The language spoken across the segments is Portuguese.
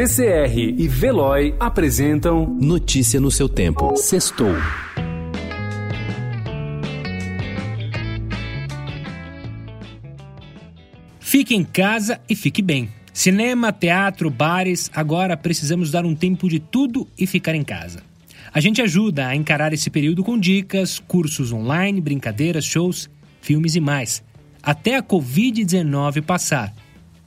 CCR e Veloy apresentam Notícia no seu tempo. Sextou. Fique em casa e fique bem. Cinema, teatro, bares, agora precisamos dar um tempo de tudo e ficar em casa. A gente ajuda a encarar esse período com dicas, cursos online, brincadeiras, shows, filmes e mais. Até a Covid-19 passar.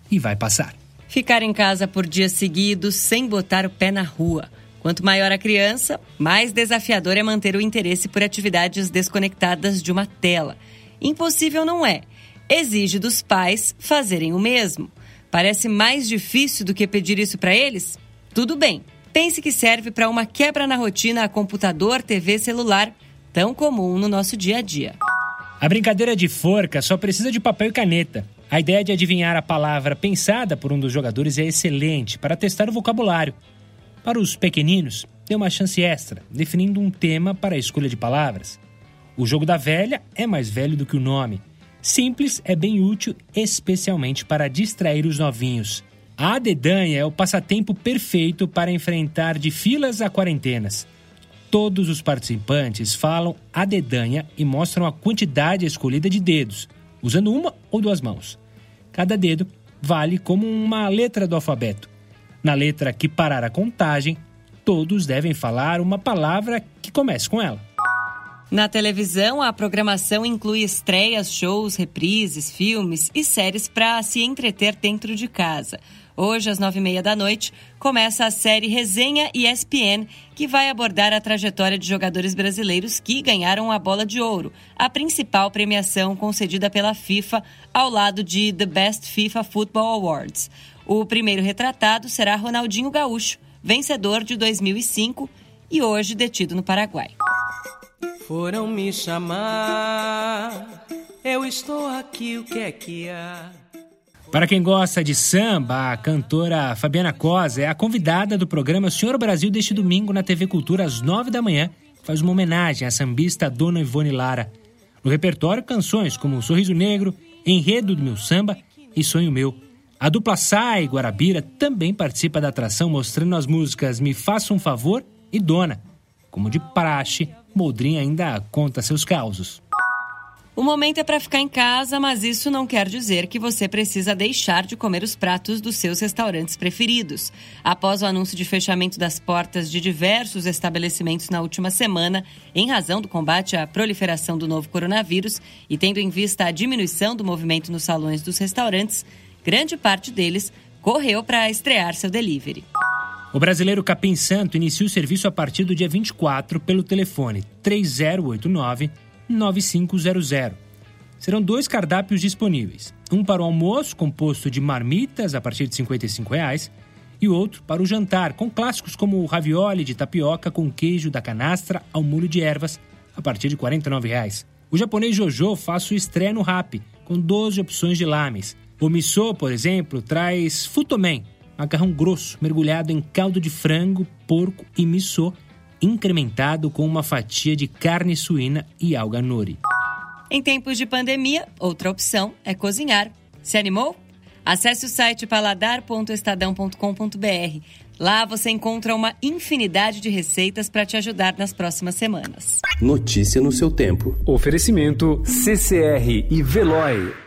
E vai passar. Ficar em casa por dias seguidos sem botar o pé na rua. Quanto maior a criança, mais desafiador é manter o interesse por atividades desconectadas de uma tela. Impossível não é. Exige dos pais fazerem o mesmo. Parece mais difícil do que pedir isso para eles? Tudo bem. Pense que serve para uma quebra na rotina a computador, TV, celular, tão comum no nosso dia a dia. A brincadeira de forca só precisa de papel e caneta. A ideia de adivinhar a palavra pensada por um dos jogadores é excelente para testar o vocabulário. Para os pequeninos, dê uma chance extra, definindo um tema para a escolha de palavras. O jogo da velha é mais velho do que o nome. Simples é bem útil, especialmente para distrair os novinhos. A dedanha é o passatempo perfeito para enfrentar de filas a quarentenas. Todos os participantes falam a dedanha e mostram a quantidade escolhida de dedos, usando uma ou duas mãos. Cada dedo vale como uma letra do alfabeto. Na letra que parar a contagem, todos devem falar uma palavra que comece com ela. Na televisão, a programação inclui estreias, shows, reprises, filmes e séries para se entreter dentro de casa. Hoje, às nove e meia da noite, começa a série Resenha ESPN, que vai abordar a trajetória de jogadores brasileiros que ganharam a Bola de Ouro, a principal premiação concedida pela FIFA ao lado de The Best FIFA Football Awards. O primeiro retratado será Ronaldinho Gaúcho, vencedor de 2005 e hoje detido no Paraguai. Foram me chamar, eu estou aqui, o que é que há? Para quem gosta de samba, a cantora Fabiana Cosa é a convidada do programa Senhor Brasil deste domingo na TV Cultura às nove da manhã, faz uma homenagem à sambista Dona Ivone Lara. No repertório, canções como Sorriso Negro, Enredo do Meu Samba e Sonho Meu. A dupla Sai Guarabira também participa da atração mostrando as músicas Me Faça um Favor e Dona. Como de praxe, Moldrin ainda conta seus causos. O momento é para ficar em casa, mas isso não quer dizer que você precisa deixar de comer os pratos dos seus restaurantes preferidos. Após o anúncio de fechamento das portas de diversos estabelecimentos na última semana, em razão do combate à proliferação do novo coronavírus e tendo em vista a diminuição do movimento nos salões dos restaurantes, grande parte deles correu para estrear seu delivery. O brasileiro Capim Santo inicia o serviço a partir do dia 24 pelo telefone 3089 9500. Serão dois cardápios disponíveis: um para o almoço, composto de marmitas a partir de 55 reais, e outro para o jantar, com clássicos como o ravioli de tapioca com queijo da canastra ao molho de ervas, a partir de 49 reais. O japonês Jojo faz sua estreia no rap, com 12 opções de lames. O miso, por exemplo, traz futomen, macarrão grosso mergulhado em caldo de frango, porco e miso, incrementado com uma fatia de carne suína e alga nori. Em tempos de pandemia, outra opção é cozinhar. Se animou? Acesse o site paladar.estadão.com.br. Lá você encontra uma infinidade de receitas para te ajudar nas próximas semanas. Notícia no seu tempo. Oferecimento CCR e Veloy.